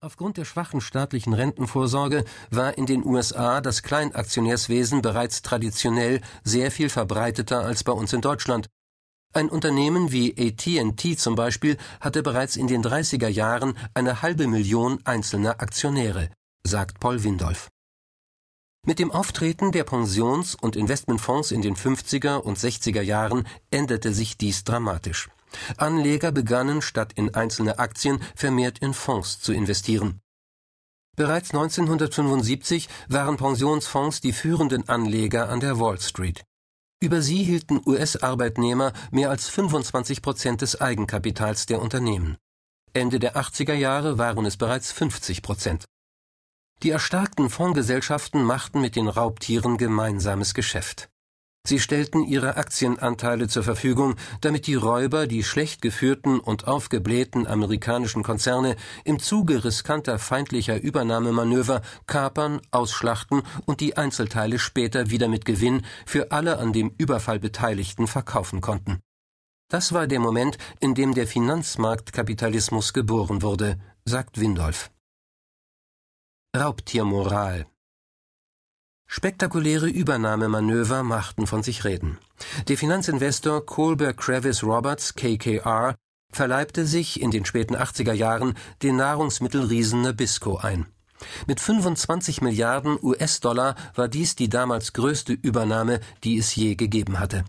Aufgrund der schwachen staatlichen Rentenvorsorge war in den USA das Kleinaktionärswesen bereits traditionell sehr viel verbreiteter als bei uns in Deutschland. Ein Unternehmen wie AT&T zum Beispiel hatte bereits in den 30er Jahren eine halbe Million einzelner Aktionäre, sagt Paul Windolf. Mit dem Auftreten der Pensions- und Investmentfonds in den 50er und 60er Jahren änderte sich dies dramatisch. Anleger begannen statt in einzelne Aktien vermehrt in Fonds zu investieren. Bereits 1975 waren Pensionsfonds die führenden Anleger an der Wall Street. Über sie hielten US-Arbeitnehmer mehr als 25 Prozent des Eigenkapitals der Unternehmen. Ende der 80er Jahre waren es bereits 50 Prozent. Die erstarkten Fondsgesellschaften machten mit den Raubtieren gemeinsames Geschäft. Sie stellten ihre Aktienanteile zur Verfügung, damit die Räuber die schlecht geführten und aufgeblähten amerikanischen Konzerne im Zuge riskanter feindlicher Übernahmemanöver kapern, ausschlachten und die Einzelteile später wieder mit Gewinn für alle an dem Überfall Beteiligten verkaufen konnten. Das war der Moment, in dem der Finanzmarktkapitalismus geboren wurde, sagt Windolf. Raubtiermoral Spektakuläre Übernahmemanöver machten von sich reden. Der Finanzinvestor Colbert Kravis Roberts, KKR, verleibte sich in den späten 80er Jahren den Nahrungsmittelriesen Nabisco ein. Mit 25 Milliarden US-Dollar war dies die damals größte Übernahme, die es je gegeben hatte.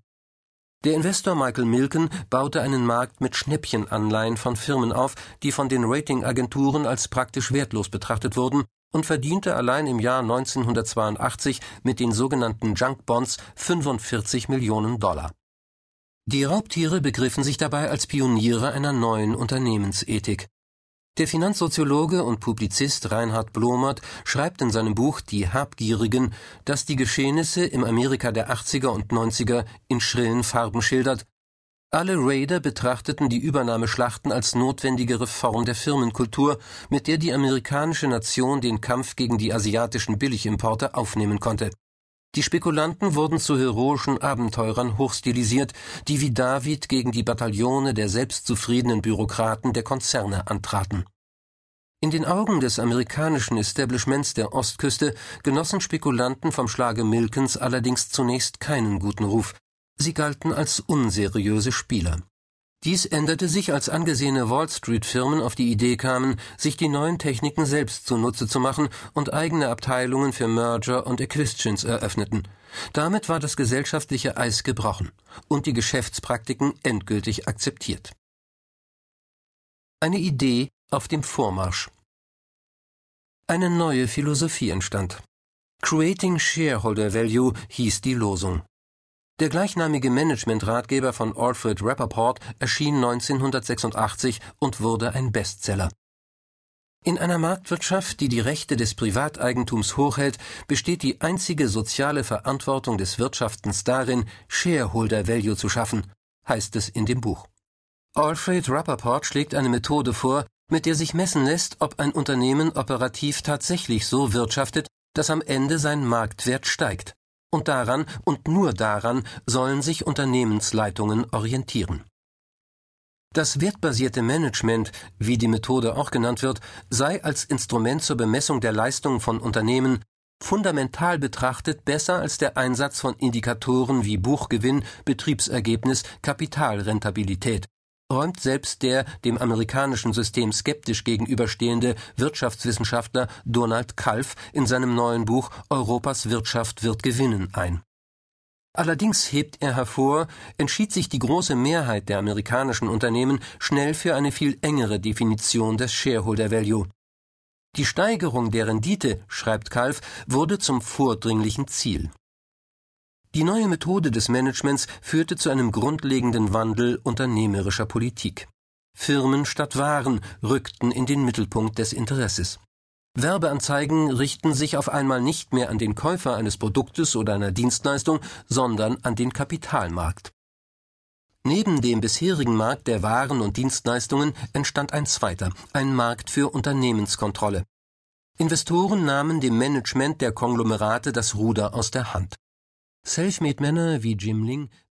Der Investor Michael Milken baute einen Markt mit Schnäppchenanleihen von Firmen auf, die von den Ratingagenturen als praktisch wertlos betrachtet wurden und verdiente allein im Jahr 1982 mit den sogenannten Junk Bonds 45 Millionen Dollar. Die Raubtiere begriffen sich dabei als Pioniere einer neuen Unternehmensethik. Der Finanzsoziologe und Publizist Reinhard Blomert schreibt in seinem Buch Die Habgierigen, dass die Geschehnisse im Amerika der 80er und 90er in schrillen Farben schildert alle Raider betrachteten die Übernahmeschlachten als notwendige Reform der Firmenkultur, mit der die amerikanische Nation den Kampf gegen die asiatischen Billigimporte aufnehmen konnte. Die Spekulanten wurden zu heroischen Abenteurern hochstilisiert, die wie David gegen die Bataillone der selbstzufriedenen Bürokraten der Konzerne antraten. In den Augen des amerikanischen Establishments der Ostküste genossen Spekulanten vom Schlage Milkens allerdings zunächst keinen guten Ruf, Sie galten als unseriöse Spieler. Dies änderte sich, als angesehene Wall Street-Firmen auf die Idee kamen, sich die neuen Techniken selbst zunutze zu machen und eigene Abteilungen für Merger und Acquisitions eröffneten. Damit war das gesellschaftliche Eis gebrochen und die Geschäftspraktiken endgültig akzeptiert. Eine Idee auf dem Vormarsch. Eine neue Philosophie entstand. Creating Shareholder Value hieß die Losung. Der gleichnamige Management-Ratgeber von Alfred Rappaport erschien 1986 und wurde ein Bestseller. In einer Marktwirtschaft, die die Rechte des Privateigentums hochhält, besteht die einzige soziale Verantwortung des Wirtschaftens darin, Shareholder Value zu schaffen, heißt es in dem Buch. Alfred Rappaport schlägt eine Methode vor, mit der sich messen lässt, ob ein Unternehmen operativ tatsächlich so wirtschaftet, dass am Ende sein Marktwert steigt. Und daran und nur daran sollen sich Unternehmensleitungen orientieren. Das wertbasierte Management, wie die Methode auch genannt wird, sei als Instrument zur Bemessung der Leistungen von Unternehmen fundamental betrachtet besser als der Einsatz von Indikatoren wie Buchgewinn, Betriebsergebnis, Kapitalrentabilität räumt selbst der dem amerikanischen System skeptisch gegenüberstehende Wirtschaftswissenschaftler Donald Kalf in seinem neuen Buch Europas Wirtschaft wird gewinnen ein. Allerdings hebt er hervor, entschied sich die große Mehrheit der amerikanischen Unternehmen schnell für eine viel engere Definition des Shareholder Value. Die Steigerung der Rendite, schreibt Kalf, wurde zum vordringlichen Ziel. Die neue Methode des Managements führte zu einem grundlegenden Wandel unternehmerischer Politik. Firmen statt Waren rückten in den Mittelpunkt des Interesses. Werbeanzeigen richten sich auf einmal nicht mehr an den Käufer eines Produktes oder einer Dienstleistung, sondern an den Kapitalmarkt. Neben dem bisherigen Markt der Waren und Dienstleistungen entstand ein zweiter, ein Markt für Unternehmenskontrolle. Investoren nahmen dem Management der Konglomerate das Ruder aus der Hand. Selfmade Männer wie Jim Ling